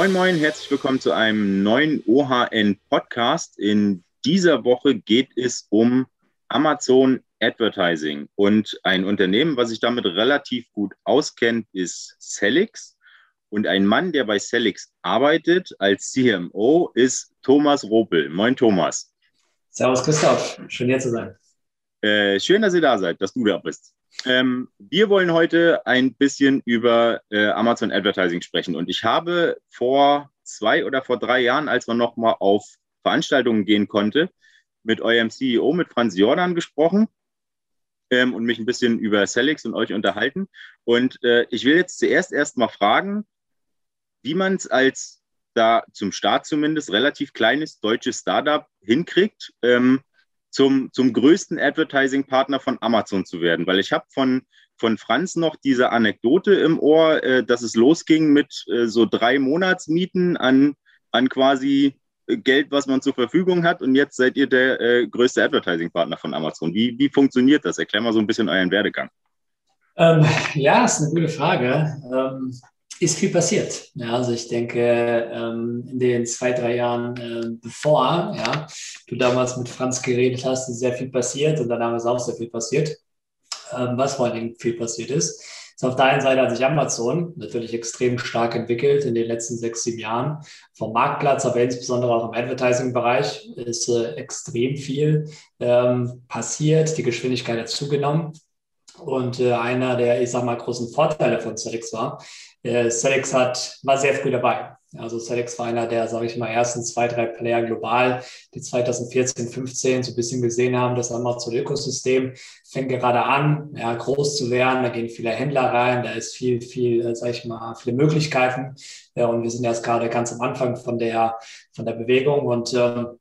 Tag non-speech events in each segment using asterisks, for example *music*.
Moin, moin, herzlich willkommen zu einem neuen OHN Podcast. In dieser Woche geht es um Amazon Advertising und ein Unternehmen, was sich damit relativ gut auskennt, ist Celix. Und ein Mann, der bei Celix arbeitet als CMO, ist Thomas Ropel. Moin, Thomas. Servus, Christoph. Schön hier zu sein. Äh, schön, dass ihr da seid, dass du da bist. Ähm, wir wollen heute ein bisschen über äh, Amazon Advertising sprechen. Und ich habe vor zwei oder vor drei Jahren, als man noch mal auf Veranstaltungen gehen konnte, mit eurem CEO, mit Franz Jordan gesprochen ähm, und mich ein bisschen über Celix und euch unterhalten. Und äh, ich will jetzt zuerst erst mal fragen, wie man es als da zum Start zumindest relativ kleines deutsches Startup hinkriegt, ähm, zum, zum größten Advertising-Partner von Amazon zu werden. Weil ich habe von, von Franz noch diese Anekdote im Ohr, äh, dass es losging mit äh, so drei Monatsmieten an, an quasi Geld, was man zur Verfügung hat. Und jetzt seid ihr der äh, größte Advertising-Partner von Amazon. Wie, wie funktioniert das? Erklär mal so ein bisschen euren Werdegang. Ähm, ja, ist eine gute Frage. Ähm, ist viel passiert. Ja, also ich denke, ähm, in den zwei, drei Jahren äh, bevor ja, du damals mit Franz geredet hast, ist sehr viel passiert und danach ist auch sehr viel passiert. Ähm, was vor allen Dingen viel passiert ist, ist auf der einen Seite hat sich Amazon natürlich extrem stark entwickelt in den letzten sechs, sieben Jahren. Vom Marktplatz, aber insbesondere auch im Advertising-Bereich ist äh, extrem viel ähm, passiert. Die Geschwindigkeit hat zugenommen. Und äh, einer der, ich sag mal, großen Vorteile von Celix war, äh, war sehr früh dabei. Also Celix war einer der, sage ich mal, ersten zwei, drei Player global, die 2014, 15 so ein bisschen gesehen haben, das Amazon-Ökosystem fängt gerade an, ja, groß zu werden. Da gehen viele Händler rein, da ist viel, viel, äh, sage ich mal, viele Möglichkeiten. Ja, und wir sind erst gerade ganz am Anfang von der, von der Bewegung und ähm,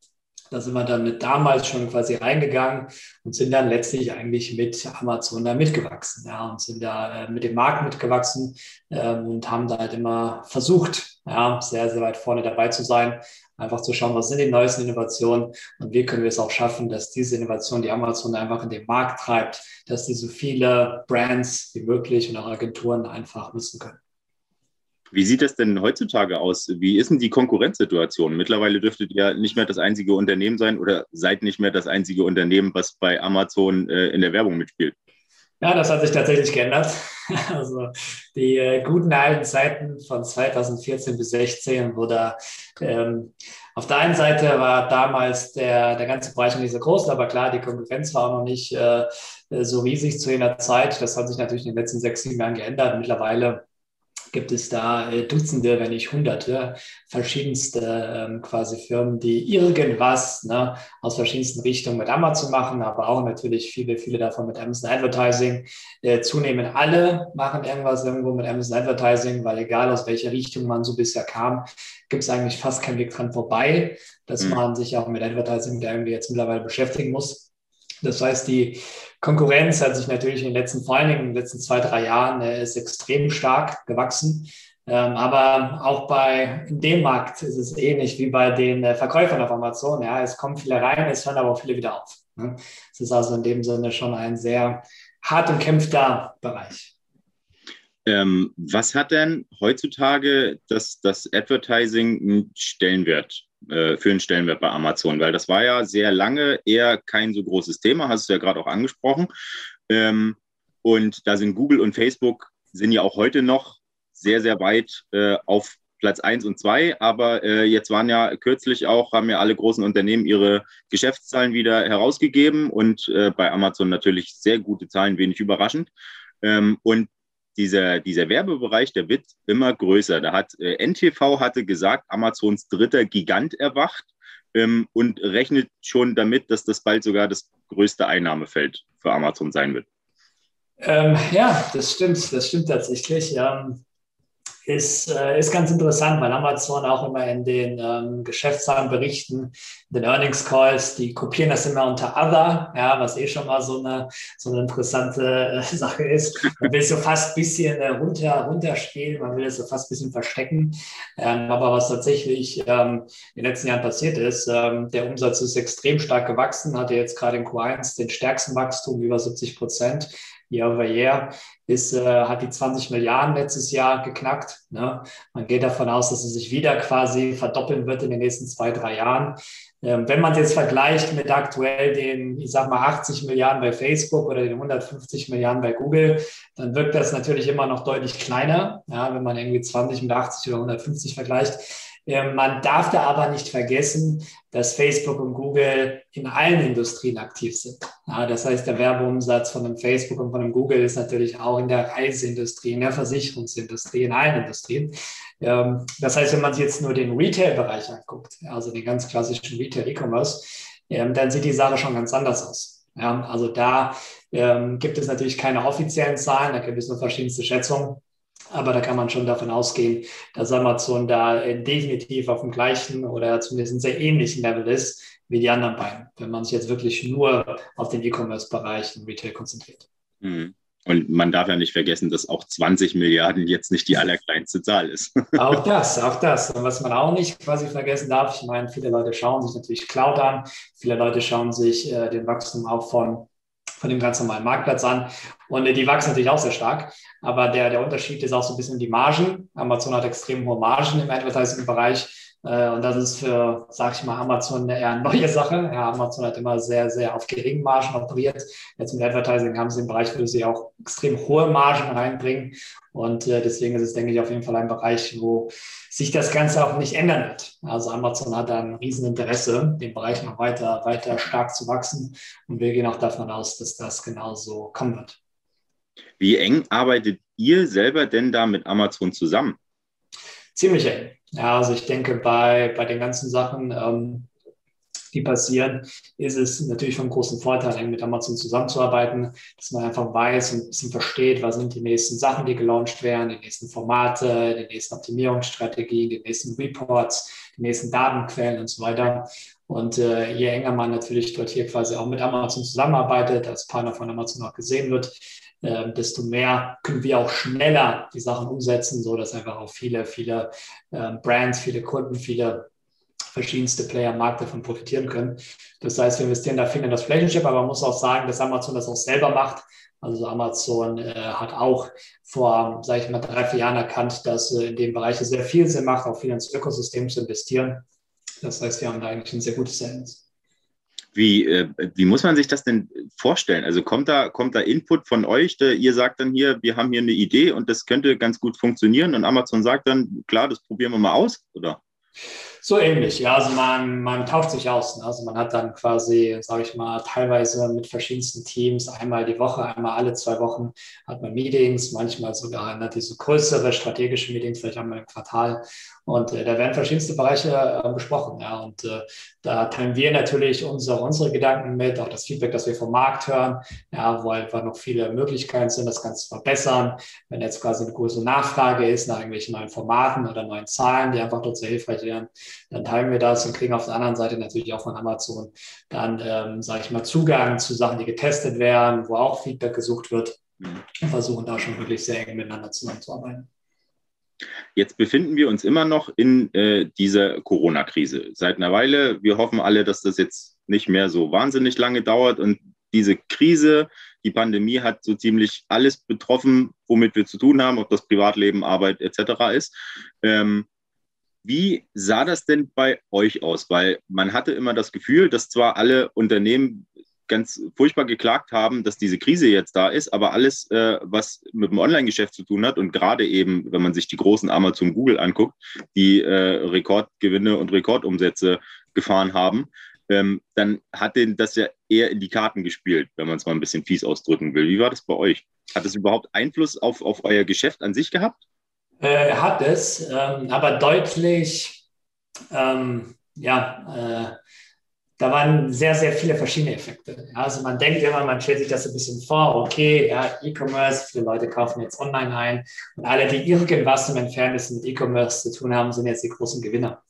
da sind wir dann mit damals schon quasi reingegangen und sind dann letztlich eigentlich mit Amazon da mitgewachsen. Ja, und sind da äh, mit dem Markt mitgewachsen ähm, und haben da halt immer versucht, ja, sehr, sehr weit vorne dabei zu sein, einfach zu schauen, was sind die neuesten Innovationen und wie können wir es auch schaffen, dass diese Innovation, die Amazon einfach in den Markt treibt, dass die so viele Brands wie möglich und auch Agenturen einfach nutzen können. Wie sieht das denn heutzutage aus? Wie ist denn die Konkurrenzsituation? Mittlerweile dürftet ihr nicht mehr das einzige Unternehmen sein oder seid nicht mehr das einzige Unternehmen, was bei Amazon äh, in der Werbung mitspielt. Ja, das hat sich tatsächlich geändert. *laughs* Also die äh, guten alten Zeiten von 2014 bis 2016, wo da ähm, auf der einen Seite war damals der, der ganze Bereich noch nicht so groß, aber klar, die Konkurrenz war auch noch nicht äh, so riesig zu jener Zeit. Das hat sich natürlich in den letzten sechs, sieben Jahren geändert. Mittlerweile gibt es da äh, Dutzende, wenn nicht Hunderte verschiedenste ähm, quasi Firmen, die irgendwas ne, aus verschiedensten Richtungen mit Amazon machen, aber auch natürlich viele, viele davon mit Amazon Advertising. Äh, zunehmend alle machen irgendwas irgendwo mit Amazon Advertising, weil egal aus welcher Richtung man so bisher kam, gibt es eigentlich fast keinen Weg dran vorbei, dass mhm. man sich auch mit Advertising irgendwie jetzt mittlerweile beschäftigen muss. Das heißt, die Konkurrenz hat sich natürlich in den letzten, vor allen Dingen in den letzten zwei, drei Jahren, äh, ist extrem stark gewachsen. Ähm, aber auch bei dem Markt ist es ähnlich wie bei den äh, Verkäufern auf Amazon. Ja, es kommen viele rein, es hören aber auch viele wieder auf. Ne? Es ist also in dem Sinne schon ein sehr hart umkämpfter Bereich. Ähm, was hat denn heutzutage das, das Advertising einen Stellenwert äh, für einen Stellenwert bei Amazon? Weil das war ja sehr lange eher kein so großes Thema, hast du ja gerade auch angesprochen. Ähm, und da sind Google und Facebook sind ja auch heute noch sehr, sehr weit äh, auf Platz 1 und 2. Aber äh, jetzt waren ja kürzlich auch, haben ja alle großen Unternehmen ihre Geschäftszahlen wieder herausgegeben und äh, bei Amazon natürlich sehr gute Zahlen, wenig überraschend. Ähm, und dieser, dieser Werbebereich, der wird immer größer. Da hat äh, NTV hatte gesagt, Amazons dritter Gigant erwacht ähm, und rechnet schon damit, dass das bald sogar das größte Einnahmefeld für Amazon sein wird. Ähm, ja, das stimmt, das stimmt tatsächlich. Ähm, ist, äh, ist ganz interessant, weil Amazon auch immer in den ähm, Geschäftszahlenberichten, den Earnings Calls, die kopieren das immer unter Other, ja, was eh schon mal so eine, so eine interessante äh, *laughs* Sache ist. Man will so fast ein bisschen äh, runter, runterspielen, man will es so fast ein bisschen verstecken. Ähm, aber was tatsächlich ähm, in den letzten Jahren passiert ist, ähm, der Umsatz ist extrem stark gewachsen, hatte jetzt gerade in Q1 den stärksten Wachstum, über 70 Prozent. Year over year, ist, äh, hat die 20 Milliarden letztes Jahr geknackt. Ne? Man geht davon aus, dass es sich wieder quasi verdoppeln wird in den nächsten zwei, drei Jahren. Ähm, wenn man es jetzt vergleicht mit aktuell den, ich sag mal, 80 Milliarden bei Facebook oder den 150 Milliarden bei Google, dann wirkt das natürlich immer noch deutlich kleiner, ja, wenn man irgendwie 20 mit 80 oder 150 vergleicht. Ähm, man darf da aber nicht vergessen, dass Facebook und Google in allen Industrien aktiv sind. Das heißt, der Werbeumsatz von einem Facebook und von einem Google ist natürlich auch in der Reiseindustrie, in der Versicherungsindustrie, in allen Industrien. Ähm, das heißt, wenn man sich jetzt nur den Retail-Bereich anguckt, also den ganz klassischen Retail-E-Commerce, ähm, dann sieht die Sache schon ganz anders aus. Also da gibt es natürlich keine offiziellen Zahlen, da gibt es nur verschiedenste Schätzungen. Aber da kann man schon davon ausgehen, dass Amazon da äh, definitiv auf dem gleichen oder zumindest sehr ähnlichen Level ist wie die anderen beiden, wenn man sich jetzt wirklich nur auf den E-Commerce-Bereich und Retail konzentriert. Mhm. Und man darf ja nicht vergessen, dass auch 20 Milliarden jetzt nicht die allerkleinste Zahl ist. *laughs* Auch das, auch das. Und was man auch nicht quasi vergessen darf, ich meine, viele Leute schauen sich natürlich Cloud an, viele Leute schauen sich äh, den Wachstum auch von, von dem ganz normalen Marktplatz an. Und äh, die wachsen natürlich auch sehr stark. Aber der, der Unterschied ist auch so ein bisschen die Margen. Amazon hat extrem hohe Margen im Advertising-Bereich. Äh, und das ist für, sag ich mal, Amazon eher eine neue Sache. Ja, Amazon hat immer sehr, sehr auf geringen Margen operiert. Jetzt mit Advertising haben sie einen Bereich, wo sie auch extrem hohe Margen reinbringen. Und äh, deswegen ist es, denke ich, auf jeden Fall ein Bereich, wo sich das Ganze auch nicht ändern wird. Also Amazon hat da ein Rieseninteresse, den Bereich noch weiter, weiter stark zu wachsen. Und wir gehen auch davon aus, dass das genauso kommen wird. Wie eng arbeitet ihr selber denn da mit Amazon zusammen? Ziemlich eng. Ja, also ich denke, bei, bei den ganzen Sachen, ähm, die passieren, ist es natürlich von großem Vorteil, mit Amazon zusammenzuarbeiten, dass man einfach weiß und ein bisschen versteht, was sind die nächsten Sachen, die gelauncht werden, die nächsten Formate, die nächsten Optimierungsstrategien, die nächsten Reports, die nächsten Datenquellen und so weiter. Und äh, je enger man natürlich dort hier quasi auch mit Amazon zusammenarbeitet, als Partner von Amazon auch gesehen wird, äh, desto mehr können wir auch schneller die Sachen umsetzen, so dass einfach auch viele, viele äh, Brands, viele Kunden, viele verschiedenste Player am Markt davon profitieren können. Das heißt, wir investieren da viel in das Relationship, aber man muss auch sagen, dass Amazon das auch selber macht. Also Amazon äh, hat auch vor, sage ich mal, drei, vier Jahren erkannt, dass äh, in dem Bereich sehr viel Sinn macht, auch viel ins Ökosystem zu investieren. Das heißt, wir haben da eigentlich ein sehr gutes Verhältnis. Wie, äh, wie muss man sich das denn vorstellen? Also kommt da, kommt da Input von euch, der, ihr sagt dann hier, wir haben hier eine Idee und das könnte ganz gut funktionieren und Amazon sagt dann, klar, das probieren wir mal aus, oder? So ähnlich, ja. Also man, man tauscht sich aus. Ne? Also man hat dann quasi, sage ich mal, teilweise mit verschiedensten Teams einmal die Woche, einmal alle zwei Wochen hat man Meetings, manchmal sogar ne, diese größere strategische Meetings, vielleicht einmal im Quartal. Und äh, da werden verschiedenste Bereiche äh, besprochen. Ja. Und äh, da teilen wir natürlich unsere, unsere Gedanken mit, auch das Feedback, das wir vom Markt hören, ja, wo einfach noch viele Möglichkeiten sind, das Ganze zu verbessern. Wenn jetzt quasi eine große Nachfrage ist nach irgendwelchen neuen Formaten oder neuen Zahlen, die einfach dort sehr hilfreich wären, dann teilen wir das und kriegen auf der anderen Seite natürlich auch von Amazon dann, ähm, sage ich mal, Zugang zu Sachen, die getestet werden, wo auch Feedback gesucht wird mhm. und versuchen da schon wirklich sehr eng miteinander zusammenzuarbeiten. Jetzt befinden wir uns immer noch in äh, dieser Corona-Krise. Seit einer Weile. Wir hoffen alle, dass das jetzt nicht mehr so wahnsinnig lange dauert. Und diese Krise, die Pandemie hat so ziemlich alles betroffen, womit wir zu tun haben, ob das Privatleben, Arbeit etc. ist. Ähm, wie sah das denn bei euch aus? Weil man hatte immer das Gefühl, dass zwar alle Unternehmen ganz furchtbar geklagt haben, dass diese Krise jetzt da ist, aber alles, äh, was mit dem Online-Geschäft zu tun hat und gerade eben, wenn man sich die großen Amazon, Google anguckt, die äh, Rekordgewinne und Rekordumsätze gefahren haben, ähm, dann hat denen das ja eher in die Karten gespielt, wenn man es mal ein bisschen fies ausdrücken will. Wie war das bei euch? Hat es überhaupt Einfluss auf, auf euer Geschäft an sich gehabt? Äh, hat es, ähm, aber deutlich, ähm, ja, äh, da waren sehr, sehr viele verschiedene Effekte. Also man denkt immer, man stellt sich das ein bisschen vor, okay, ja, E-Commerce, viele Leute kaufen jetzt online ein und alle, die irgendwas im Entferntesten mit E-Commerce zu tun haben, sind jetzt die großen Gewinner.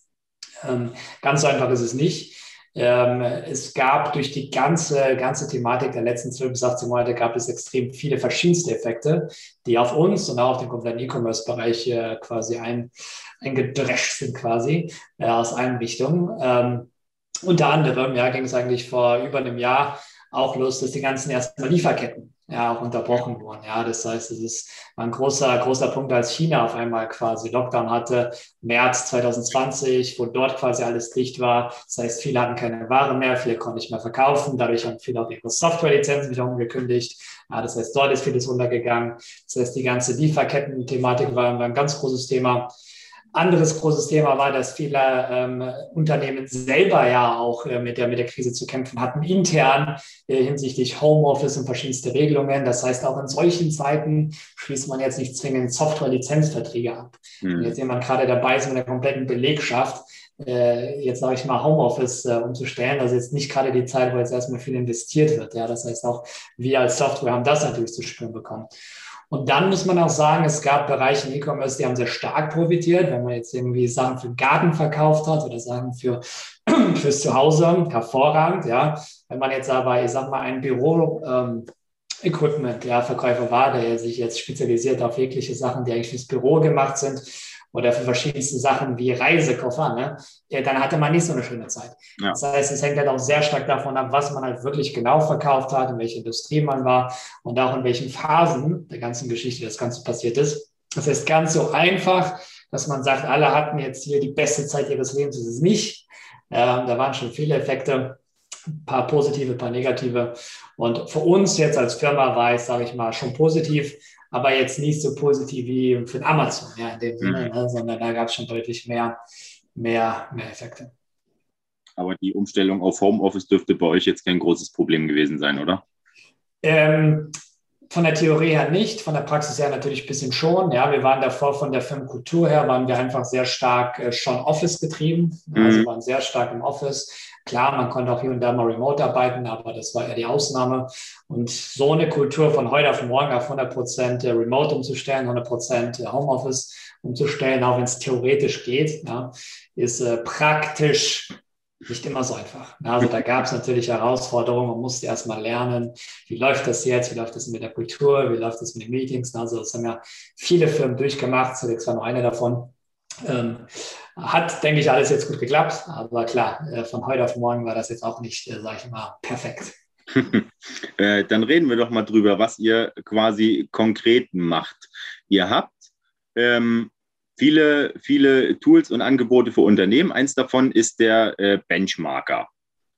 Ähm, ganz so einfach ist es nicht. Ähm, es gab durch die ganze, ganze Thematik der letzten 12 bis 18 Monate gab es extrem viele verschiedenste Effekte, die auf uns und auch auf den kompletten E-Commerce-Bereich äh, quasi ein, eingedrescht sind quasi äh, aus allen Richtungen. Ähm, unter anderem ja, ging es eigentlich vor über einem Jahr auch los, dass die ganzen erstmal Lieferketten ja auch unterbrochen wurden. Ja, das heißt, es ist ein großer, großer Punkt, als China auf einmal quasi Lockdown hatte, März 2020, wo dort quasi alles dicht war. Das heißt, viele hatten keine Ware mehr, viele konnten nicht mehr verkaufen. Dadurch haben viele auch ihre Softwarelizenzen wieder umgekündigt. Ja, das heißt, dort ist vieles runtergegangen. Das heißt, die ganze Lieferketten-Thematik war ein ganz großes Thema. Anderes großes Thema war, dass viele ähm, Unternehmen selber ja auch äh, mit, der, mit der Krise zu kämpfen hatten, intern äh, hinsichtlich Homeoffice und verschiedenste Regelungen. Das heißt, auch in solchen Zeiten schließt man jetzt nicht zwingend Software-Lizenzverträge ab. Mhm. Wenn jetzt jemand gerade dabei ist mit der kompletten Belegschaft, äh, jetzt sage ich mal Homeoffice äh, umzustellen, also jetzt nicht gerade die Zeit, wo jetzt erstmal viel investiert wird. Ja, das heißt auch wir als Software haben das natürlich zu spüren bekommen. Und dann muss man auch sagen, es gab Bereiche im E-Commerce, die haben sehr stark profitiert, wenn man jetzt irgendwie Sachen für Garten verkauft hat oder Sachen für *clears throat* fürs Zuhause, hervorragend, ja. Wenn man jetzt aber, ich sag mal, ein Büro ähm, Equipment, ja, Verkäufer war, der sich jetzt spezialisiert auf jegliche Sachen, die eigentlich fürs Büro gemacht sind, oder für verschiedenste Sachen wie Reisekoffer, ne, ja, dann hatte man nicht so eine schöne Zeit. Ja. Das heißt, es hängt halt auch sehr stark davon ab, was man halt wirklich genau verkauft hat, in welcher Industrie man war und auch in welchen Phasen der ganzen Geschichte das Ganze passiert ist. Das heißt, ganz so einfach, dass man sagt, alle hatten jetzt hier die beste Zeit ihres Lebens, ist es nicht. Ähm, da waren schon viele Effekte, ein paar positive, ein paar negative. Und für uns jetzt als Firma war es, sage ich mal, schon positiv, aber jetzt nicht so positiv wie für Amazon, ja, in dem Sinne, mhm. ne, sondern da gab es schon deutlich mehr, mehr, mehr Effekte. Aber die Umstellung auf Homeoffice dürfte bei euch jetzt kein großes Problem gewesen sein, oder? Ähm, von der Theorie her nicht, von der Praxis her natürlich ein bisschen schon. Ja, wir waren davor von der Firmenkultur her, waren wir einfach sehr stark äh, schon Office getrieben. Mhm. Also waren sehr stark im Office. Klar, man konnte auch hier und da mal remote arbeiten, aber das war eher die Ausnahme. Und so eine Kultur von heute auf morgen auf 100 Prozent äh, remote umzustellen, 100 Prozent äh, Homeoffice umzustellen, auch wenn es theoretisch geht, ja, ist äh, praktisch nicht immer so einfach. Also da gab es natürlich Herausforderungen, man musste erstmal lernen, wie läuft das jetzt, wie läuft das mit der Kultur, wie läuft das mit den Meetings. Also das haben ja viele Firmen durchgemacht, Select war nur eine davon. Hat, denke ich, alles jetzt gut geklappt, aber klar, äh, von heute auf morgen war das jetzt auch nicht, äh, sage ich mal, perfekt. *laughs* äh, dann reden wir doch mal drüber, was ihr quasi konkret macht. Ihr habt ähm, viele, viele Tools und Angebote für Unternehmen. Eins davon ist der äh, Benchmarker.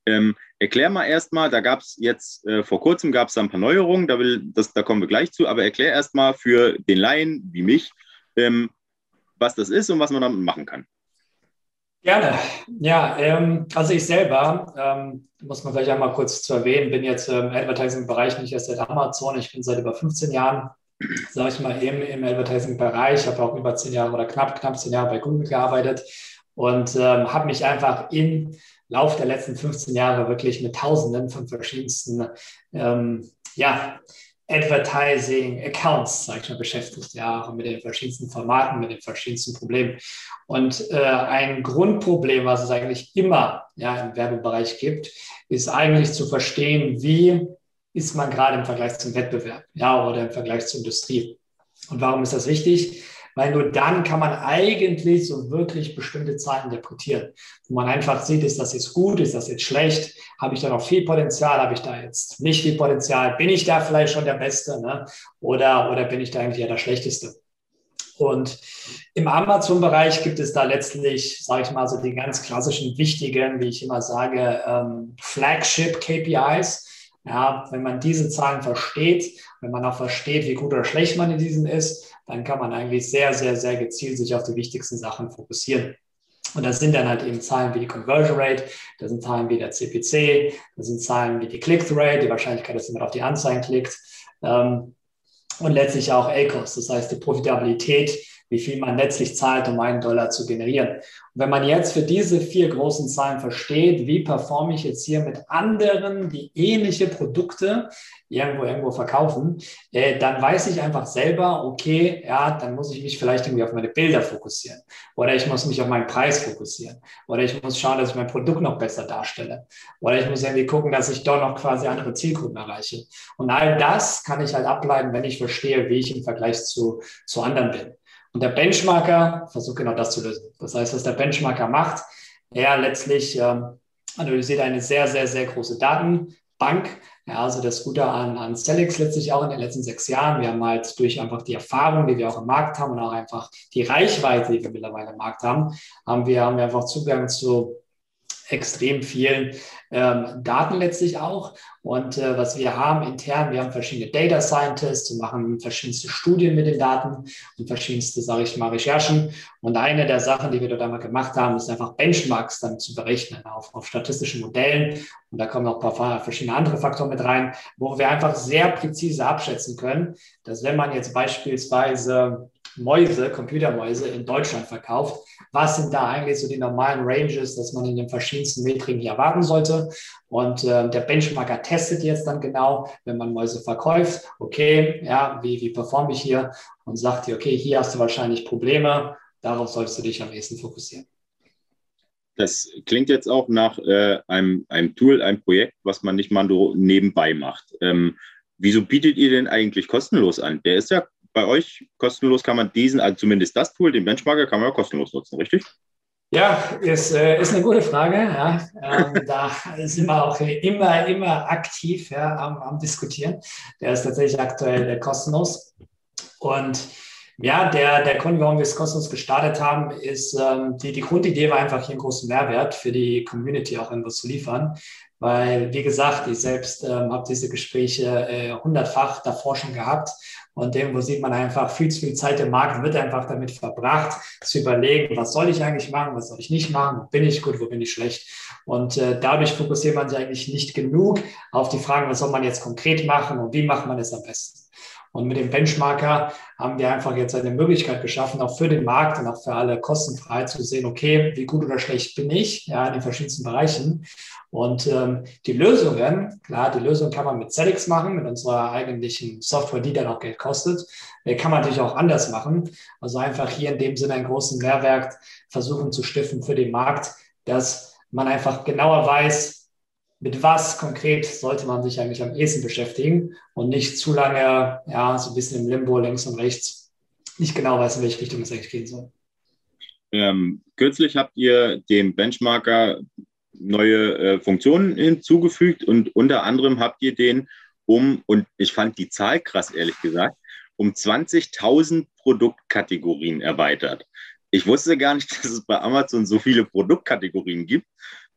Ähm, erklär mal erstmal, da gab es jetzt äh, vor kurzem gab es ein paar Neuerungen, da, will, das, da kommen wir gleich zu, aber erklär erstmal für den Laien wie mich, ähm, was das ist und was man damit machen kann. Gerne. Ja, ähm, also ich selber, ähm, muss man vielleicht einmal kurz zu erwähnen, bin jetzt im Advertising-Bereich nicht erst seit Amazon, ich bin seit über 15 Jahren, sage ich mal, eben im Advertising-Bereich, habe auch über 10 Jahre oder knapp, knapp 10 Jahre bei Google gearbeitet und ähm, habe mich einfach im Lauf der letzten 15 Jahre wirklich mit Tausenden von verschiedensten ähm, ja, Advertising Accounts, sage ich mal, beschäftigt, ja, mit den verschiedensten Formaten, mit den verschiedensten Problemen. Und äh, ein Grundproblem, was es eigentlich immer ja, im Werbebereich gibt, ist eigentlich zu verstehen, wie ist man gerade im Vergleich zum Wettbewerb, ja, oder im Vergleich zur Industrie. Und warum ist das wichtig? Weil nur dann kann man eigentlich so wirklich bestimmte Zahlen interpretieren, wo man einfach sieht, ist das jetzt gut, ist das jetzt schlecht, habe ich da noch viel Potenzial, habe ich da jetzt nicht viel Potenzial, bin ich da vielleicht schon der Beste ne? oder, oder bin ich da eigentlich ja der Schlechteste. Und im Amazon-Bereich gibt es da letztlich, sage ich mal, so die ganz klassischen wichtigen, wie ich immer sage, ähm, Flagship-KPIs. Ja, wenn man diese Zahlen versteht, wenn man auch versteht, wie gut oder schlecht man in diesen ist, dann kann man eigentlich sehr, sehr, sehr gezielt sich auf die wichtigsten Sachen fokussieren. Und das sind dann halt eben Zahlen wie die Conversion Rate, das sind Zahlen wie der CPC, das sind Zahlen wie die Click-Through-Rate, die Wahrscheinlichkeit, dass jemand auf die Anzeigen klickt. Ähm, und letztlich auch A-Cost, das heißt die Profitabilität, wie viel man letztlich zahlt, um einen Dollar zu generieren. Und wenn man jetzt für diese vier großen Zahlen versteht, wie performe ich jetzt hier mit anderen, die ähnliche Produkte irgendwo irgendwo verkaufen, äh, dann weiß ich einfach selber, okay, ja, dann muss ich mich vielleicht irgendwie auf meine Bilder fokussieren oder ich muss mich auf meinen Preis fokussieren oder ich muss schauen, dass ich mein Produkt noch besser darstelle oder ich muss irgendwie gucken, dass ich doch noch quasi andere Zielgruppen erreiche. Und all das kann ich halt ableiten, wenn ich verstehe, wie ich im Vergleich zu, zu anderen bin. Und der Benchmarker versucht genau das zu lösen. Das heißt, was der Benchmarker macht, er letztlich ähm, analysiert eine sehr, sehr, sehr große Datenbank Ja, also das Gute an, an Celix letztlich auch in den letzten sechs Jahren. Wir haben halt durch einfach die Erfahrung, die wir auch im Markt haben und auch einfach die Reichweite, die wir mittlerweile im Markt haben, haben wir, haben wir einfach Zugang zu extrem vielen ähm, Daten letztlich auch. Und äh, was wir haben intern, wir haben verschiedene Data Scientists und machen verschiedenste Studien mit den Daten und verschiedenste, sage ich mal, Recherchen. Und eine der Sachen, die wir dort einmal gemacht haben, ist einfach Benchmarks dann zu berechnen auf, auf statistischen Modellen. Und da kommen auch ein paar verschiedene andere Faktoren mit rein, wo wir einfach sehr präzise abschätzen können, dass wenn man jetzt beispielsweise Mäuse, Computermäuse in Deutschland verkauft. Was sind da eigentlich so die normalen Ranges, dass man in den verschiedensten Metriken hier erwarten sollte? Und äh, der Benchmarker testet jetzt dann genau, wenn man Mäuse verkauft, okay, ja, wie, wie performe ich hier? Und sagt dir, okay, hier hast du wahrscheinlich Probleme, darauf solltest du dich am ehesten fokussieren. Das klingt jetzt auch nach äh, einem, einem Tool, einem Projekt, was man nicht mal nebenbei macht. Ähm, wieso bietet ihr denn eigentlich kostenlos an? Der ist ja bei euch kostenlos kann man diesen, also zumindest das Tool, den Benchmarker, kann man ja kostenlos nutzen, richtig? Ja, ist, äh, ist eine gute Frage. Ja. Ähm, da sind wir auch immer, immer aktiv ja, am, am Diskutieren. Der ist tatsächlich aktuell äh, kostenlos. Und ja, der, der Grund, warum wir es kostenlos gestartet haben, ist, ähm, die, die Grundidee war einfach hier einen großen Mehrwert für die Community auch irgendwas zu liefern. Weil, wie gesagt, ich selbst ähm, habe diese Gespräche äh, hundertfach davor schon gehabt und irgendwo sieht man einfach, viel zu viel Zeit im Markt wird einfach damit verbracht, zu überlegen, was soll ich eigentlich machen, was soll ich nicht machen, wo bin ich gut, wo bin ich schlecht. Und äh, dadurch fokussiert man sich eigentlich nicht genug auf die Fragen, was soll man jetzt konkret machen und wie macht man es am besten. Und mit dem Benchmarker haben wir einfach jetzt eine Möglichkeit geschaffen, auch für den Markt und auch für alle kostenfrei zu sehen, okay, wie gut oder schlecht bin ich, ja, in den verschiedensten Bereichen. Und ähm, die Lösungen, klar, die Lösung kann man mit Celix machen, mit unserer eigentlichen Software, die dann auch Geld kostet. Die kann man natürlich auch anders machen. Also einfach hier in dem Sinne einen großen Mehrwert versuchen zu stiften für den Markt, dass man einfach genauer weiß, mit was konkret sollte man sich eigentlich am ehesten beschäftigen und nicht zu lange, ja, so ein bisschen im Limbo links und rechts, nicht genau weiß, in welche Richtung es eigentlich gehen soll. Ähm, kürzlich habt ihr dem Benchmarker neue äh, Funktionen hinzugefügt und unter anderem habt ihr den um, und ich fand die Zahl krass, ehrlich gesagt, um 20.000 Produktkategorien erweitert. Ich wusste gar nicht, *laughs* dass es bei Amazon so viele Produktkategorien gibt.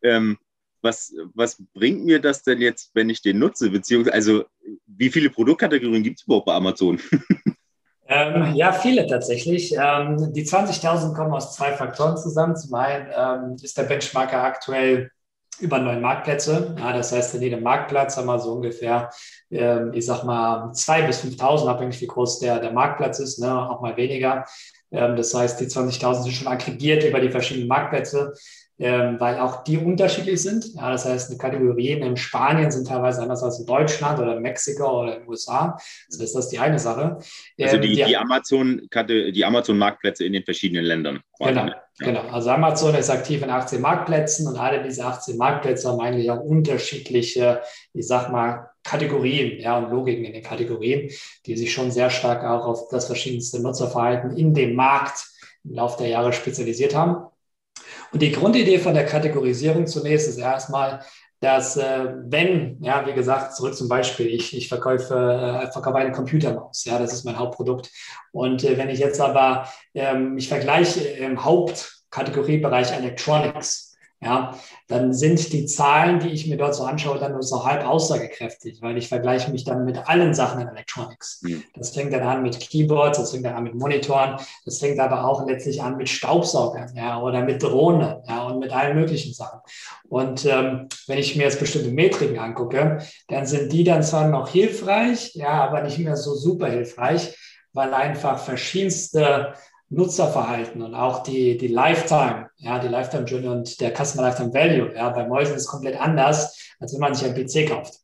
Ähm, was, was bringt mir das denn jetzt, wenn ich den nutze? Beziehungsweise, also, wie viele Produktkategorien gibt es überhaupt bei Amazon? *laughs* Ähm, ja, viele tatsächlich. Ähm, die 20.000 kommen aus zwei Faktoren zusammen. Zum einen ähm, ist der Benchmarker aktuell über neun Marktplätze. Ja, das heißt, in jedem Marktplatz haben wir so ungefähr, ähm, ich sag mal, zwei bis 5.000, abhängig wie groß der, der Marktplatz ist, ne, auch mal weniger. Ähm, das heißt, die 20.000 sind schon aggregiert über die verschiedenen Marktplätze ähm, weil auch die unterschiedlich sind. Ja, das heißt, die Kategorien in Spanien sind teilweise anders als in Deutschland oder in Mexiko oder in den USA. Das heißt, das ist die eine Sache. Also die, ähm, die, Amazon, die Amazon-Marktplätze in den verschiedenen Ländern. Genau, ja. genau. Also Amazon ist aktiv in 18 Marktplätzen und alle diese 18 Marktplätze haben eigentlich auch unterschiedliche, ich sag mal, Kategorien ja, und Logiken in den Kategorien, die sich schon sehr stark auch auf das verschiedenste Nutzerverhalten in dem Markt im Laufe der Jahre spezialisiert haben. Und die Grundidee von der Kategorisierung zunächst ist erstmal, dass äh, wenn, ja, wie gesagt, zurück zum Beispiel, ich, ich verkaufe, äh, verkaufe eine Computermaus, ja, das ist mein Hauptprodukt. Und äh, wenn ich jetzt aber ähm, mich vergleiche im Hauptkategoriebereich Electronics, ja, dann sind die Zahlen, die ich mir dort so anschaue, dann nur so halb aussagekräftig, weil ich vergleiche mich dann mit allen Sachen in Electronics. Mhm. Das fängt dann an mit Keyboards, das fängt dann an mit Monitoren, das fängt aber auch letztlich an mit Staubsaugern, ja, oder mit Drohnen, ja, und mit allen möglichen Sachen. Und ähm, wenn ich mir jetzt bestimmte Metriken angucke, dann sind die dann zwar noch hilfreich, ja, aber nicht mehr so super hilfreich, weil einfach verschiedenste Nutzerverhalten und auch die, die Lifetime, ja, die Lifetime Journey und der Customer Lifetime Value, ja, bei Mäusen ist komplett anders, als wenn man sich einen PC kauft.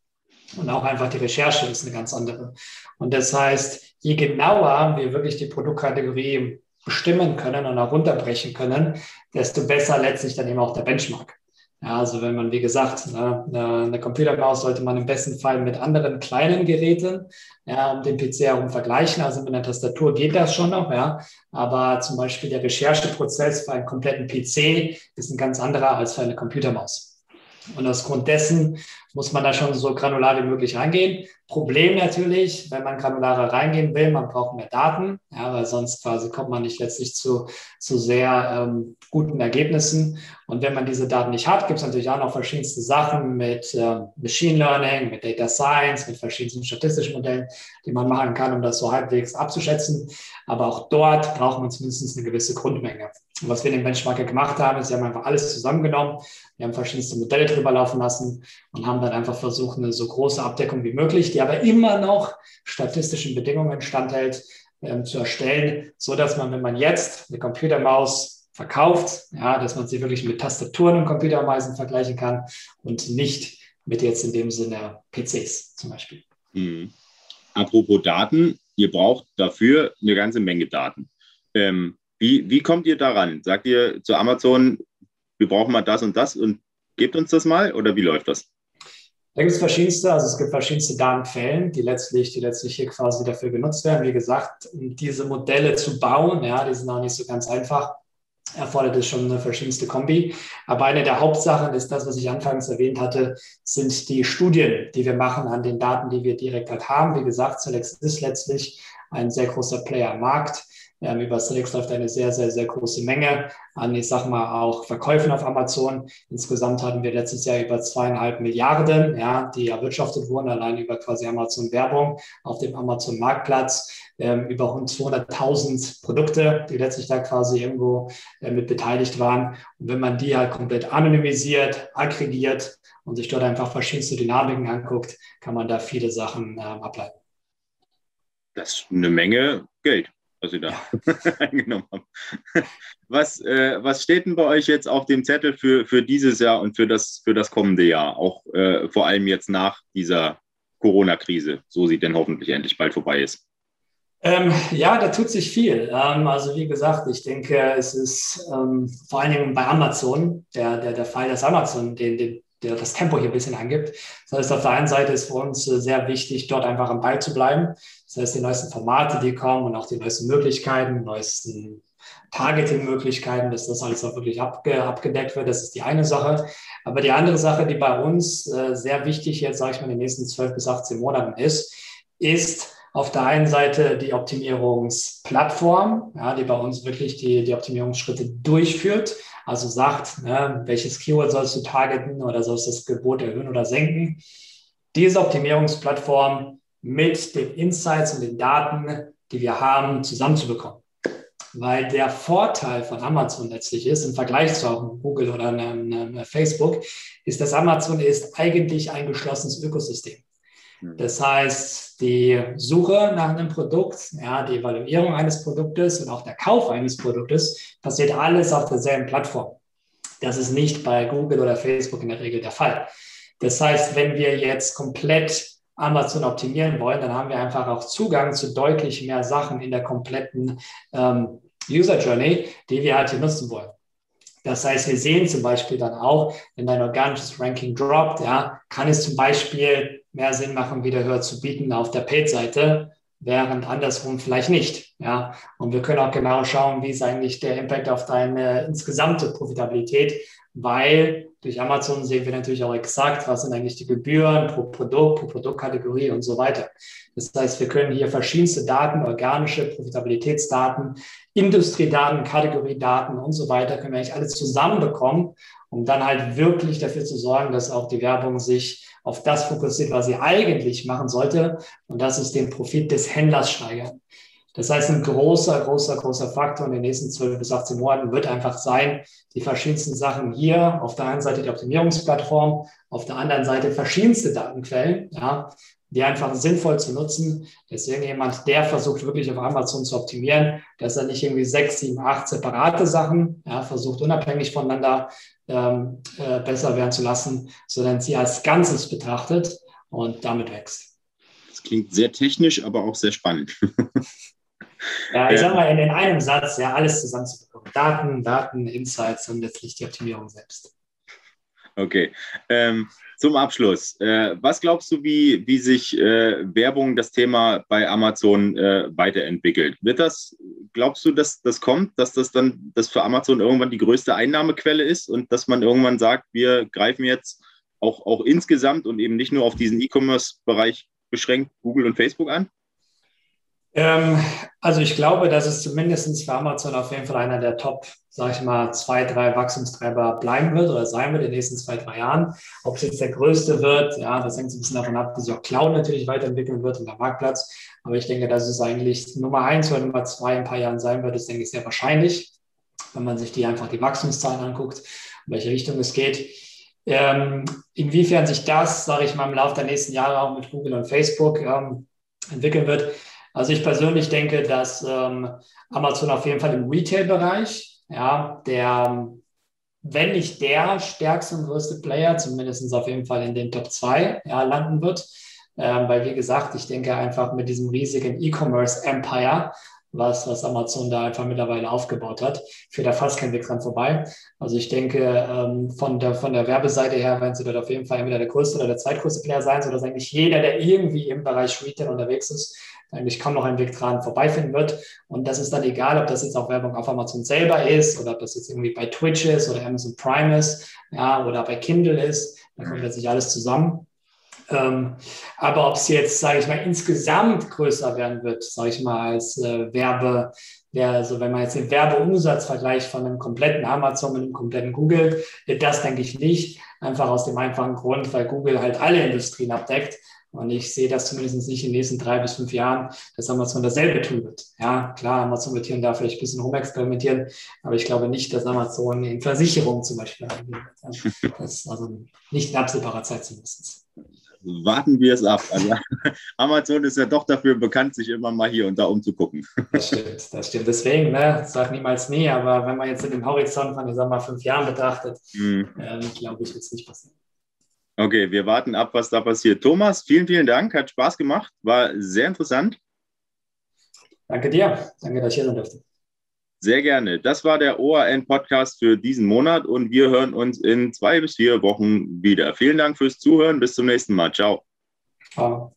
Und auch einfach die Recherche ist eine ganz andere. Und das heißt, je genauer wir wirklich die Produktkategorie bestimmen können und auch runterbrechen können, desto besser letztlich dann eben auch der Benchmark. Ja, also wenn man, wie gesagt, ne, eine, Computermaus sollte man im besten Fall mit anderen kleinen Geräten ja, um den PC herum vergleichen. Also mit einer Tastatur geht das schon noch, ja. Aber zum Beispiel der Rechercheprozess für einen kompletten PC ist ein ganz anderer als für eine Computermaus. Und aus Grund dessen muss man da schon so granular wie möglich reingehen. Problem natürlich, wenn man granularer reingehen will, man braucht mehr Daten, ja, weil sonst quasi kommt man nicht letztlich zu, zu sehr ähm, guten Ergebnissen. Und wenn man diese Daten nicht hat, gibt es natürlich auch noch verschiedenste Sachen mit äh, Machine Learning, mit Data Science, mit verschiedenen statistischen Modellen, die man machen kann, um das so halbwegs abzuschätzen. Aber auch dort braucht man zumindest eine gewisse Grundmenge. Und was wir in dem Benchmarker gemacht haben, ist, wir haben einfach alles zusammengenommen. Wir haben verschiedenste Modelle drüber laufen lassen und haben dann einfach versucht, eine so große Abdeckung wie möglich, die aber immer noch statistischen Bedingungen standhält, ähm, zu erstellen, so dass man, wenn man jetzt eine Computermaus verkauft, ja, dass man sie wirklich mit Tastaturen und Computermäusen vergleichen kann und nicht mit jetzt in dem Sinne PCs zum Beispiel. Mhm. Apropos Daten, ihr braucht dafür eine ganze Menge Daten. Ähm, wie, wie kommt ihr daran? Sagt ihr zu Amazon, wir brauchen mal das und das und gebt uns das mal oder wie läuft das? Da gibt es verschiedenste, also es gibt verschiedenste Datenquellen, die letztlich, die letztlich hier quasi dafür genutzt werden. Wie gesagt, diese Modelle zu bauen, ja, die sind auch nicht so ganz einfach, erfordert es schon eine verschiedenste Kombi. Aber eine der Hauptsachen ist das, was ich anfangs erwähnt hatte, sind die Studien, die wir machen an den Daten, die wir direkt halt haben. Wie gesagt, Selex ist letztlich ein sehr großer Player am Markt. Ähm, über Select läuft eine sehr, sehr, sehr große Menge an, ich sag mal, auch Verkäufen auf Amazon. Insgesamt hatten wir letztes Jahr über zweieinhalb Milliarden, ja, die erwirtschaftet wurden, allein über quasi Amazon Werbung auf dem Amazon Marktplatz. Ähm, über rund 200.000 Produkte, die letztlich da quasi irgendwo äh, mit beteiligt waren. Und wenn man die halt komplett anonymisiert, aggregiert und sich dort einfach verschiedenste Dynamiken anguckt, kann man da viele Sachen äh, ableiten. Das ist eine Menge Geld was Sie da *laughs* eingenommen haben. Was, äh, was steht denn bei euch jetzt auf dem Zettel für, für dieses Jahr und für das, für das kommende Jahr? Auch äh, vor allem jetzt nach dieser Corona-Krise, so sie denn hoffentlich endlich bald vorbei ist. Ähm, ja, da tut sich viel. Ähm, also wie gesagt, ich denke, es ist ähm, vor allen Dingen bei Amazon der, der, der Fall, dass Amazon den, den der das Tempo hier ein bisschen angibt. Das heißt, auf der einen Seite ist für uns äh, sehr wichtig, dort einfach am Ball zu bleiben. Das heißt, die neuesten Formate, die kommen und auch die neuesten Möglichkeiten, neuesten Targeting-Möglichkeiten, dass das alles auch wirklich abge abgedeckt wird. Das ist die eine Sache. Aber die andere Sache, die bei uns äh, sehr wichtig jetzt, sage ich mal, in den nächsten 12 bis 18 Monaten ist, ist auf der einen Seite die Optimierungsplattform, ja, die bei uns wirklich die, die Optimierungsschritte durchführt also sagt, ne, welches Keyword sollst du targeten oder sollst du das Gebot erhöhen oder senken. Diese Optimierungsplattform mit den Insights und den Daten, die wir haben, zusammenzubekommen. Weil der Vorteil von Amazon letztlich ist, im Vergleich zu auch Google oder einem, einem Facebook, ist, dass Amazon ist eigentlich ein geschlossenes Ökosystem. Hm. Das heißt, die Suche nach einem Produkt, ja, die Evaluierung eines Produktes und auch der Kauf eines Produktes passiert alles auf derselben Plattform. Das ist nicht bei Google oder Facebook in der Regel der Fall. Das heißt, wenn wir jetzt komplett Amazon optimieren wollen, dann haben wir einfach auch Zugang zu deutlich mehr Sachen in der kompletten ähm, User Journey, die wir halt hier nutzen wollen. Das heißt, wir sehen zum Beispiel dann auch, wenn dein organisches Ranking droppt, ja, kann es zum Beispiel mehr Sinn machen, wieder höher zu bieten auf der Paid-Seite, während andersrum vielleicht nicht. Ja, und wir können auch genau schauen, wie ist eigentlich der Impact auf deine insgesamte Profitabilität, weil durch Amazon sehen wir natürlich auch exakt, was sind eigentlich die Gebühren pro Produkt, pro Produktkategorie und so weiter. Das heißt, wir können hier verschiedenste Daten, organische Profitabilitätsdaten, Industriedaten, Kategoriedaten und so weiter, können wir eigentlich alles zusammenbekommen, um dann halt wirklich dafür zu sorgen, dass auch die Werbung sich auf das fokussiert, was sie eigentlich machen sollte. Und das ist den Profit des Händlers steigern. Das heißt, ein großer, großer, großer Faktor in den nächsten 12 bis 18 Monaten wird einfach sein, die verschiedensten Sachen hier, auf der einen Seite die Optimierungsplattform, auf der anderen Seite verschiedenste Datenquellen, ja, die einfach sinnvoll zu nutzen. Deswegen jemand, der versucht wirklich auf Amazon zu optimieren, dass er nicht irgendwie sechs, sieben, acht separate Sachen ja, versucht, unabhängig voneinander ähm, äh, besser werden zu lassen, sondern sie als Ganzes betrachtet und damit wächst. Das klingt sehr technisch, aber auch sehr spannend. *laughs* ja, ich sage mal in, in einem Satz, ja, alles zusammenzubekommen. Daten, Daten, Insights und letztlich die Optimierung selbst. Okay. Ähm, zum Abschluss, äh, was glaubst du, wie, wie sich äh, Werbung, das Thema bei Amazon äh, weiterentwickelt? Wird das, glaubst du, dass das kommt, dass das dann das für Amazon irgendwann die größte Einnahmequelle ist und dass man irgendwann sagt, wir greifen jetzt auch, auch insgesamt und eben nicht nur auf diesen E-Commerce-Bereich beschränkt, Google und Facebook an? Ähm, also ich glaube, dass es zumindest für Amazon auf jeden Fall einer der Top, sage ich mal, zwei, drei Wachstumstreiber bleiben wird oder sein wird in den nächsten zwei, drei Jahren. Ob es jetzt der größte wird, ja, das hängt so ein bisschen davon ab, wie sich auch Cloud natürlich weiterentwickeln wird und der Marktplatz. Aber ich denke, dass es eigentlich Nummer eins oder Nummer zwei in ein paar Jahren sein wird, ist, denke ich, sehr wahrscheinlich, wenn man sich die einfach die Wachstumszahlen anguckt, in welche Richtung es geht. Ähm, inwiefern sich das, sage ich mal, im Laufe der nächsten Jahre auch mit Google und Facebook ähm, entwickeln wird, also ich persönlich denke, dass ähm, Amazon auf jeden Fall im Retail-Bereich, ja, der, wenn nicht der stärkste und größte Player, zumindest auf jeden Fall in den Top 2 ja, landen wird. Ähm, weil, wie gesagt, ich denke einfach mit diesem riesigen E-Commerce-Empire, was, was Amazon da einfach mittlerweile aufgebaut hat, führt da fast kein Weg dran vorbei. Also ich denke, ähm, von, der, von der Werbeseite her werden sie dort auf jeden Fall entweder der größte oder der zweitgrößte Player sein, sodass eigentlich jeder, der irgendwie im Bereich Retail unterwegs ist, eigentlich kaum noch einen Weg dran vorbeifinden wird. Und das ist dann egal, ob das jetzt auch Werbung auf Amazon selber ist oder ob das jetzt irgendwie bei Twitch ist oder Amazon Prime ist, ja, oder bei Kindle ist. Da kommt letztlich alles zusammen. Ähm, aber ob es jetzt, sage ich mal, insgesamt größer werden wird, sage ich mal, als äh, Werbe, ja, also wenn man jetzt den Werbeumsatz vergleicht von einem kompletten Amazon mit einem kompletten Google, das denke ich nicht. Einfach aus dem einfachen Grund, weil Google halt alle Industrien abdeckt und ich sehe das zumindest nicht in den nächsten drei bis fünf Jahren, dass Amazon dasselbe tun wird. Ja, klar, Amazon wird hier und da vielleicht ein bisschen rumexperimentieren, aber ich glaube nicht, dass Amazon in Versicherungen zum Beispiel eingehen wird. *laughs* Das ist also nicht in absehbarer Zeit zumindest. Warten wir es ab. Also, *laughs* Amazon ist ja doch dafür bekannt, sich immer mal hier und da umzugucken. *laughs* Das stimmt, das stimmt. Deswegen, ne, sag niemals nie, aber wenn man jetzt in dem Horizont von, ich sag mal, fünf Jahren betrachtet, mhm. ähm, glaube ich, wird es nicht passieren. Okay, wir warten ab, was da passiert. Thomas, vielen, vielen Dank. Hat Spaß gemacht. War sehr interessant. Danke dir. Danke, dass ich hier sein durfte. Sehr gerne. Das war der ORN-Podcast für diesen Monat und wir hören uns in zwei bis vier Wochen wieder. Vielen Dank fürs Zuhören. Bis zum nächsten Mal. Ciao. Ciao.